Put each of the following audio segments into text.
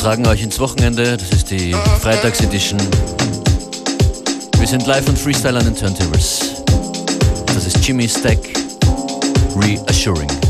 tragen euch ins Wochenende, das ist die Freitagsedition. Wir sind live und Freestyle an den Turntables. Das ist Jimmy Stack, Reassuring.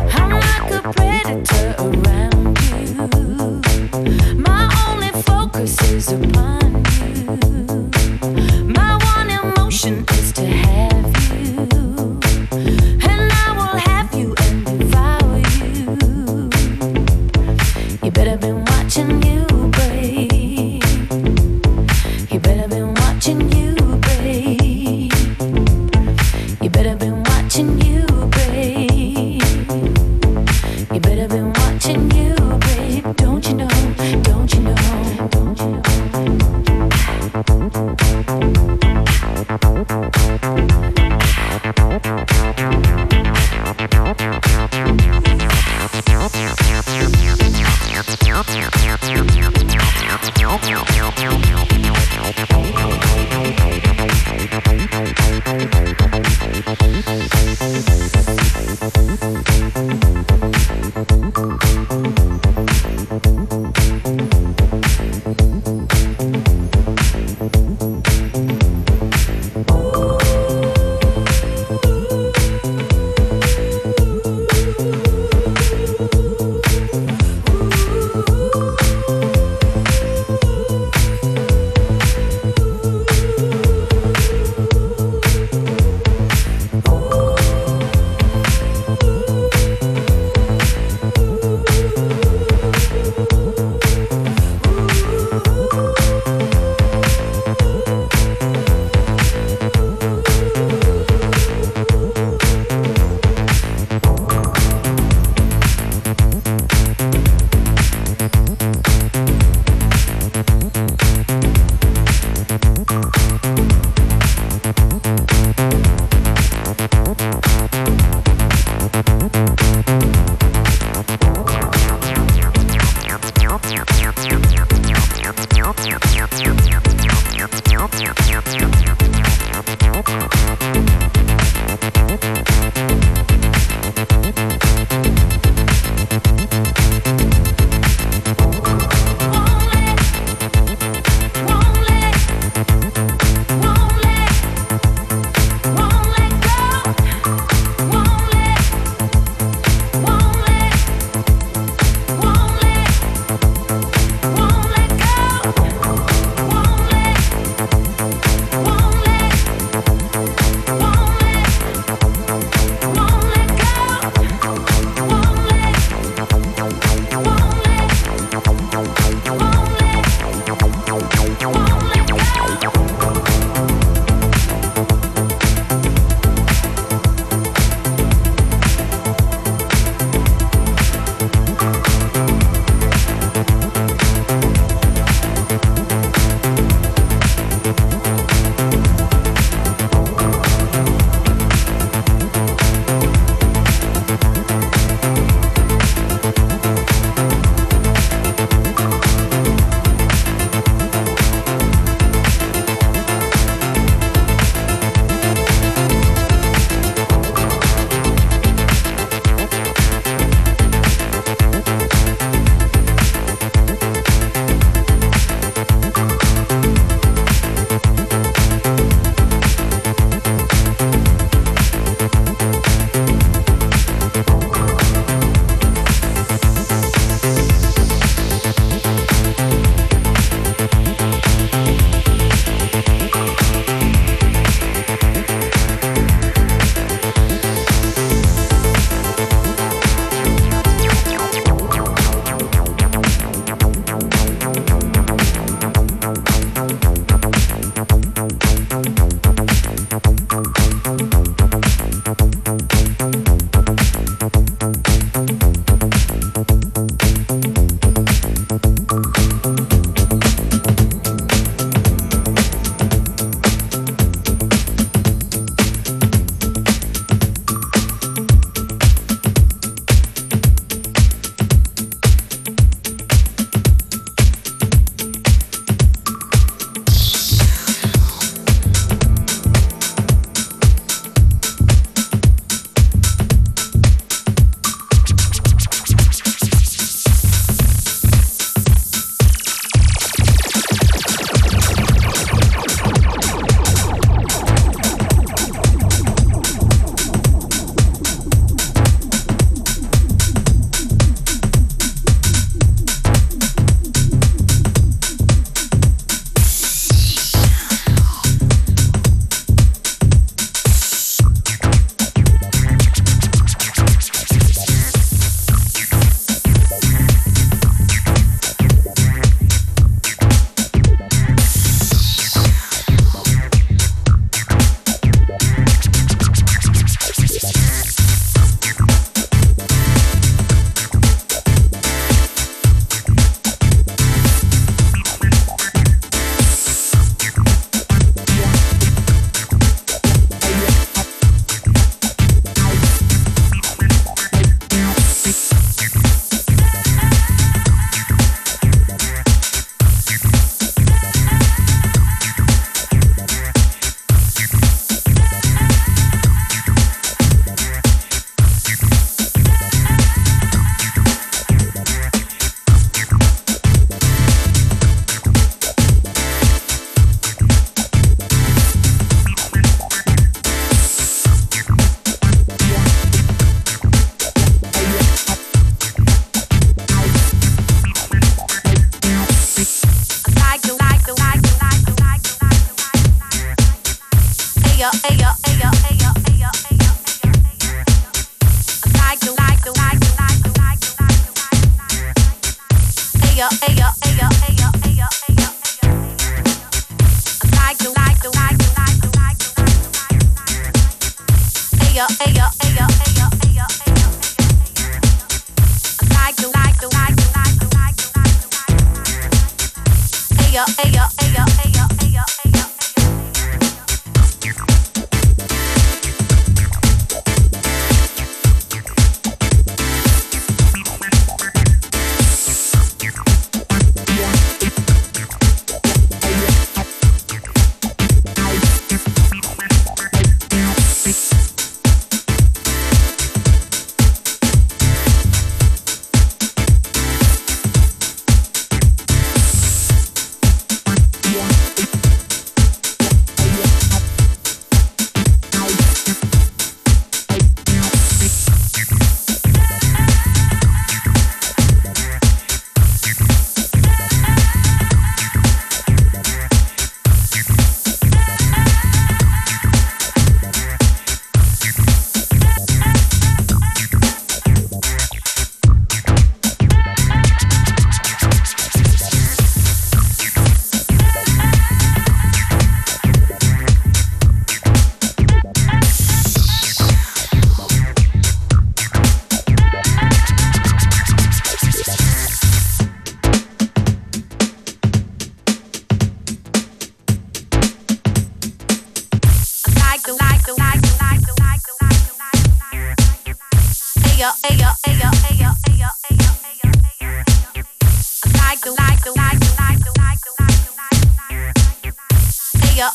Ayo,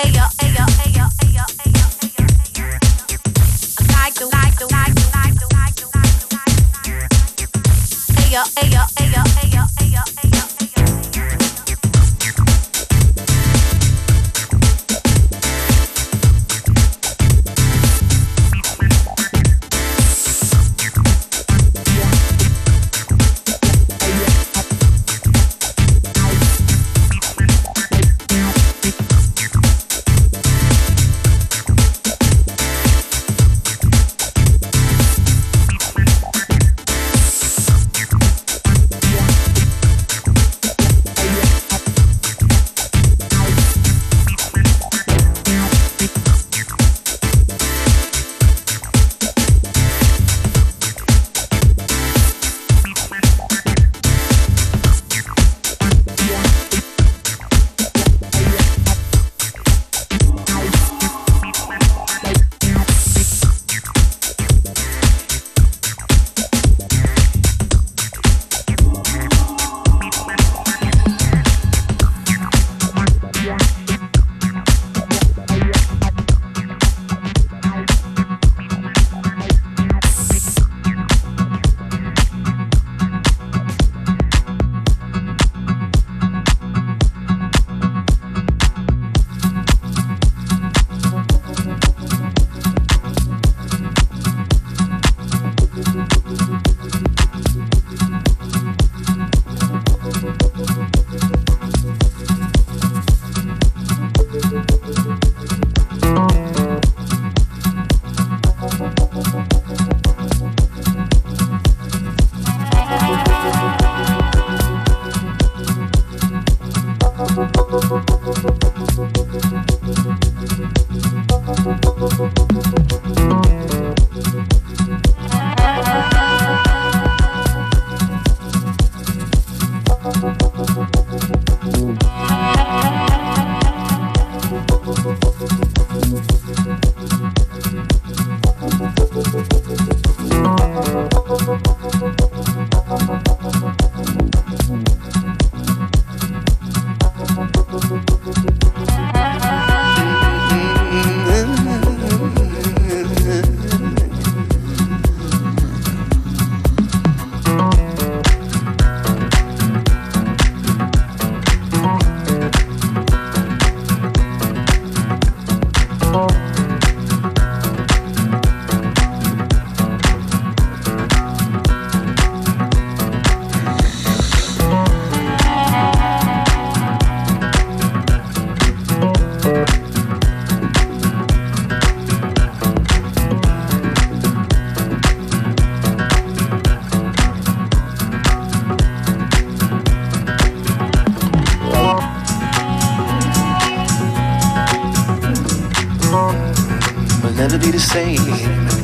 ayo. Never be the same.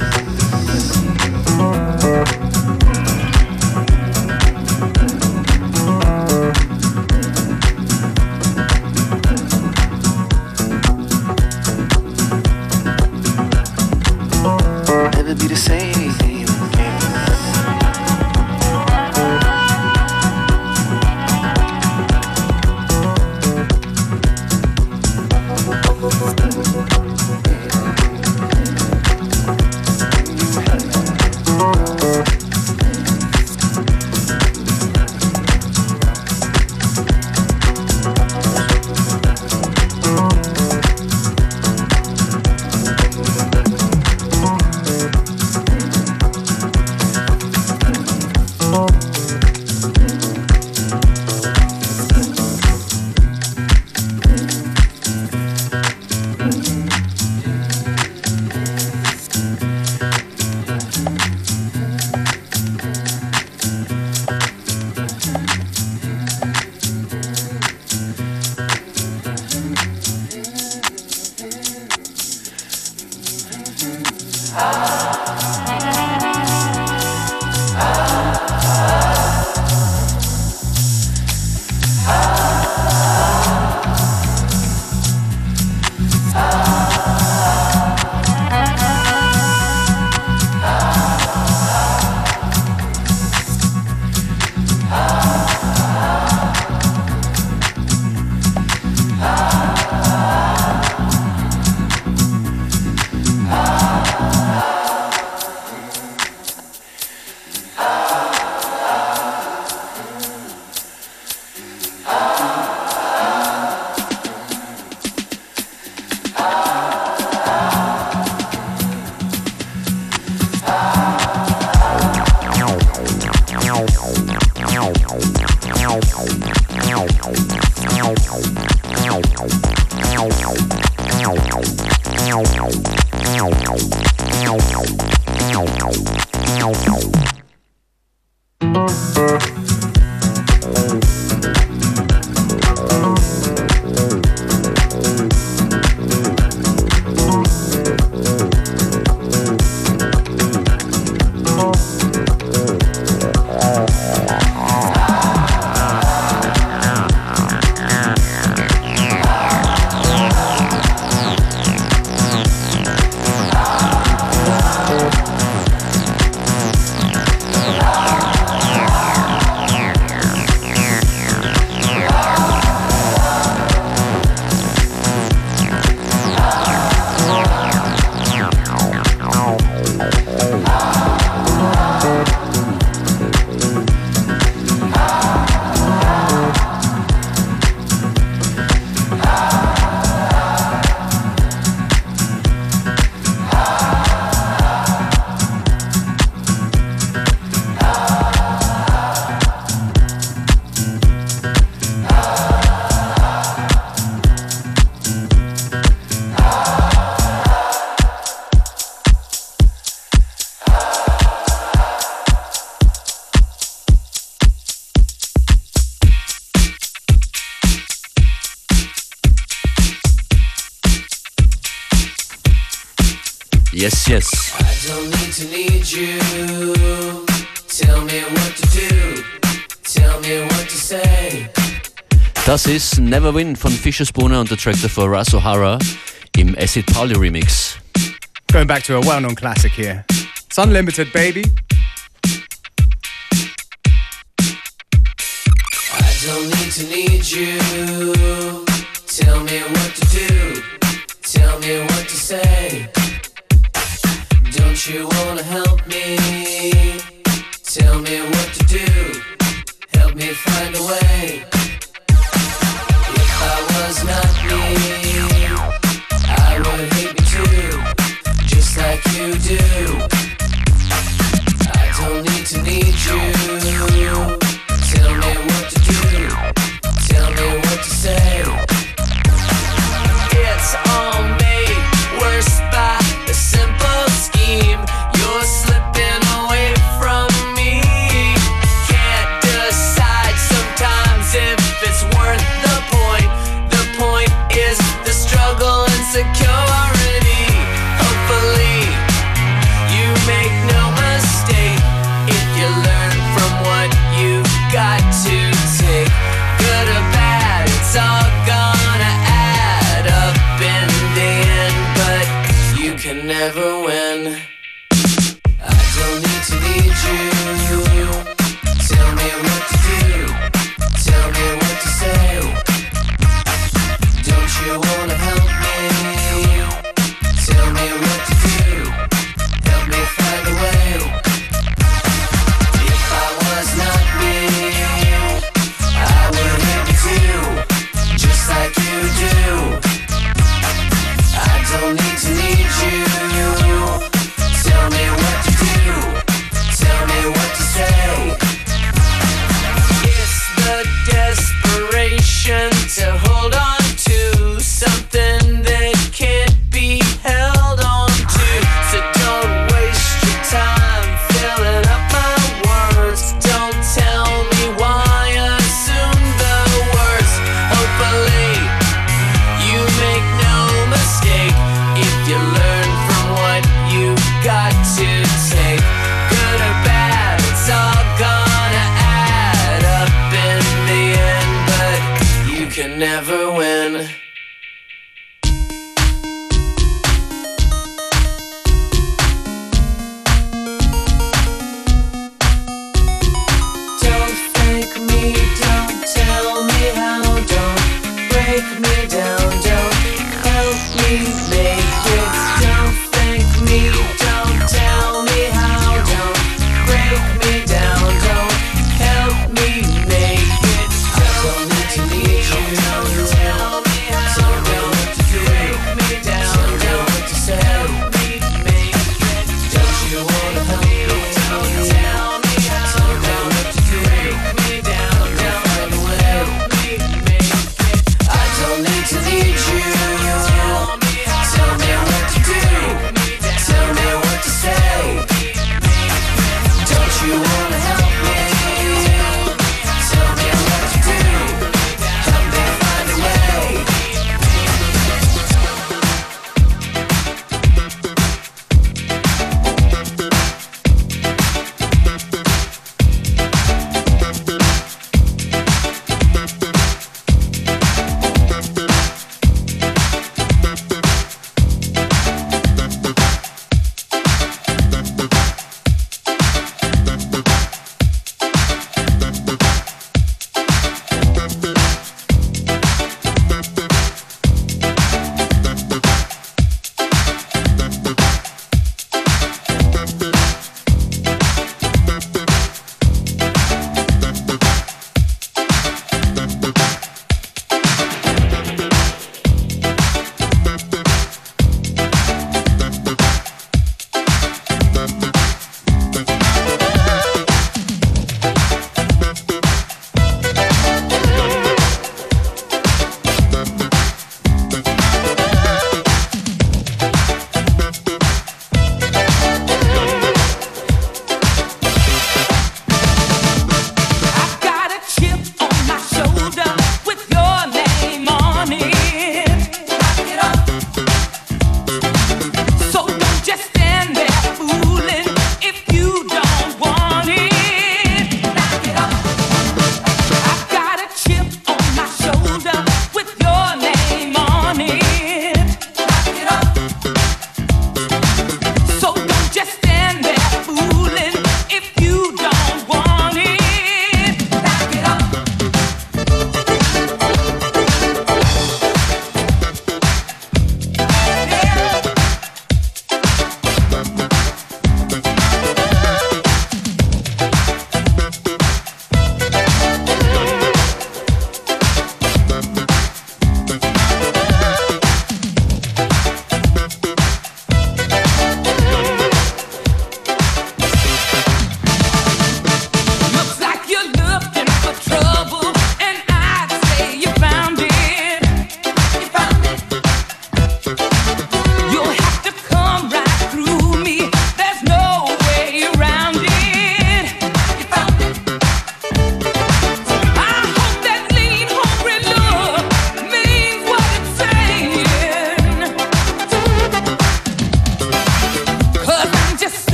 Das ist Never Win von Fischerspooner und der Track davor Russ O'Hara im Acid Pauli Remix. Going back to a well known classic here. It's unlimited, baby. I don't need to need you. Tell me what to do. Tell me what to say. Don't you wanna help me? Tell me what to do. Help me find a way.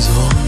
his voice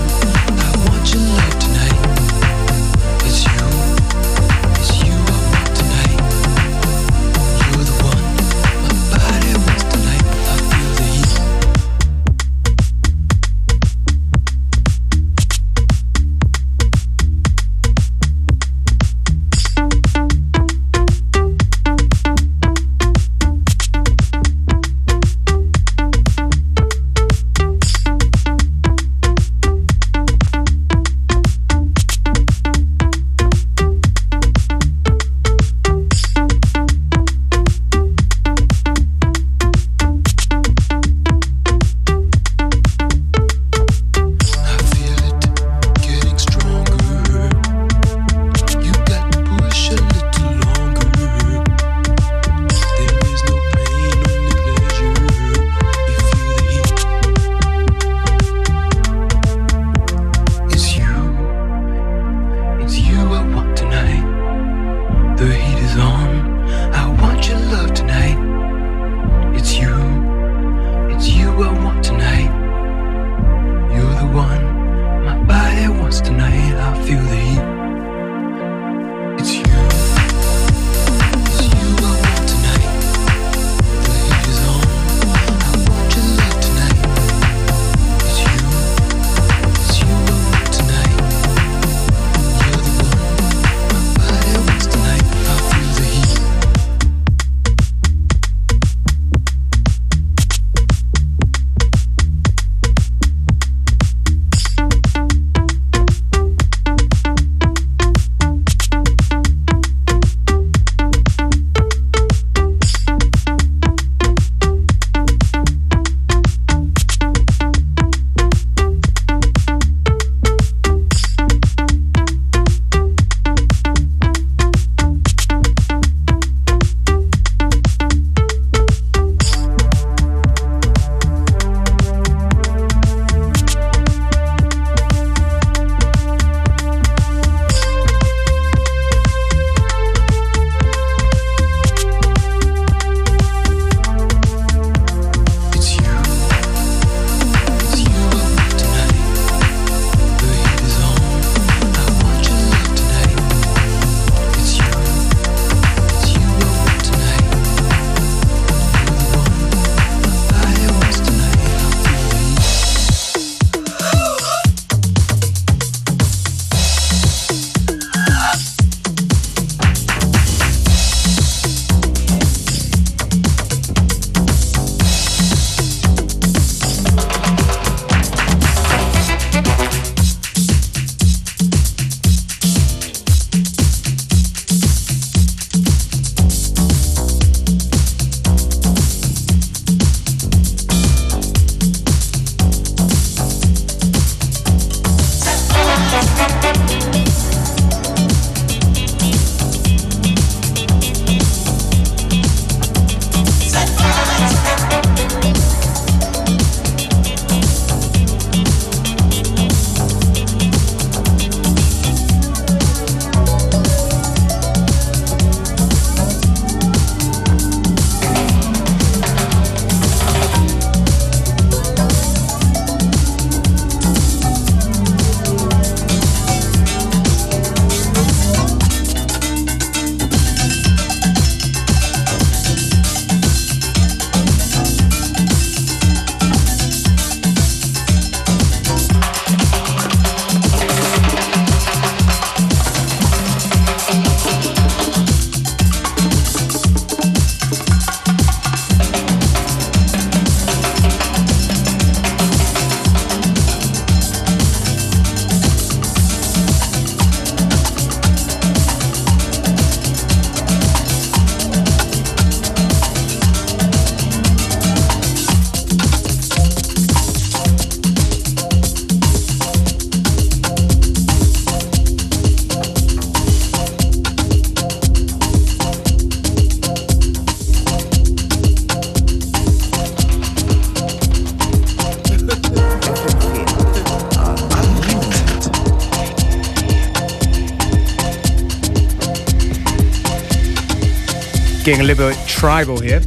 getting a little bit tribal here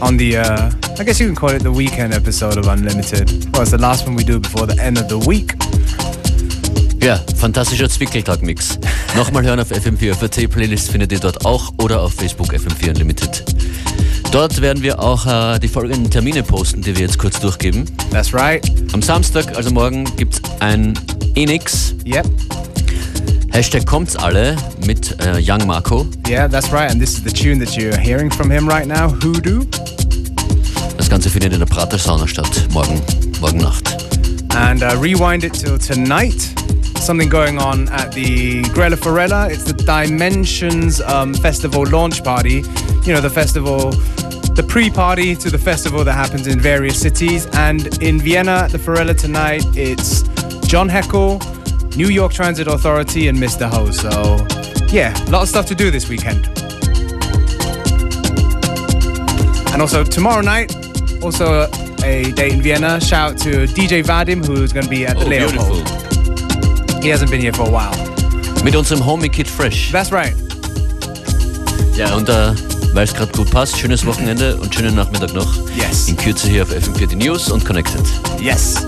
on the, uh, I guess you can call it the weekend episode of Unlimited. Well, it's the last one we do before the end of the week. Ja, fantastischer Zwickeltag-Mix. Nochmal hören auf FM4 FAT, Playlist findet ihr dort auch oder auf Facebook FM4 Unlimited. Dort werden wir auch äh, die folgenden Termine posten, die wir jetzt kurz durchgeben. That's right. Am Samstag, also morgen, gibt es ein Enix. Yep. Hashtag kommt's alle mit äh, Young Marco. Yeah, that's right. And this is the tune that you're hearing from him right now, Hoodoo. Das Ganze findet in der Prater Sauna statt, morgen, morgen Nacht. And uh, rewind it till tonight. Something going on at the Grelle Forelle. It's the Dimensions um, Festival launch party. You know, the festival, the pre party to the festival that happens in various cities. And in Vienna the Forelle tonight, it's John Heckle, New York Transit Authority, and Mr. Ho. So, yeah, a lot of stuff to do this weekend. And also tomorrow night, also a day in Vienna. Shout out to DJ Vadim, who's going to be at the Oh, Leopold. He hasn't been here for a while. Mit unserem Homie Kid Fresh. That's right. Ja, und äh, weil es gerade gut passt, schönes Wochenende und schönen Nachmittag noch. Yes. In Kürze hier auf FM4 die News und Connected. Yes.